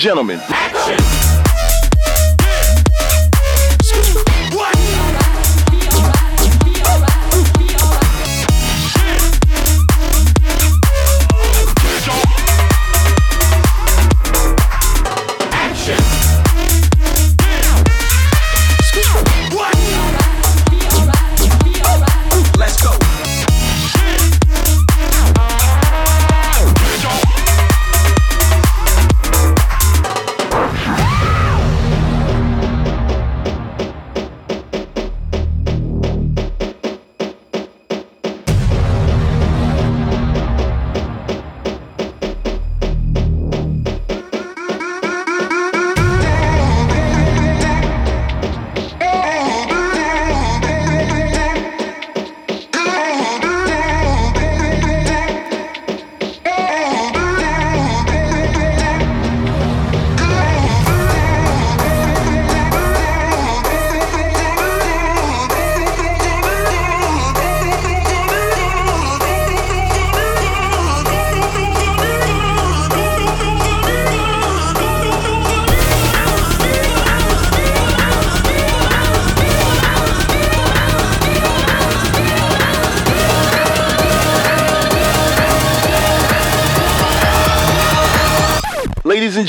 gentlemen.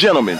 Gentlemen,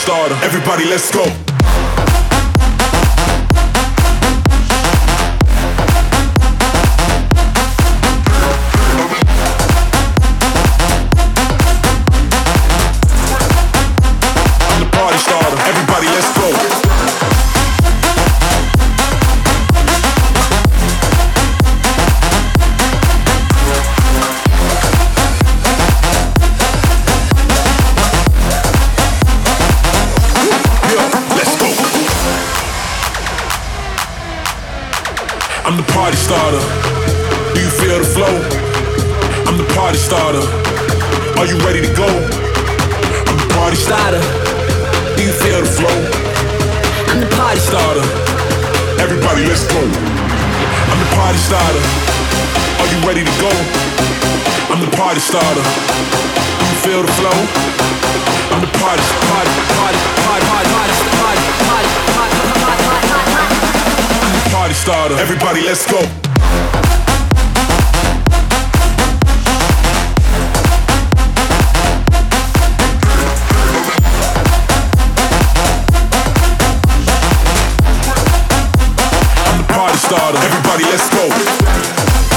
starter. Everybody, let's go. party, let's go. Everybody, let's go.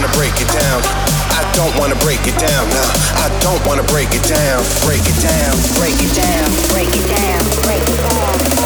Wanna break it down. I don't wanna break it down. Nah, I don't wanna break it down. Break it down. Break it down. Break it down. Break it down.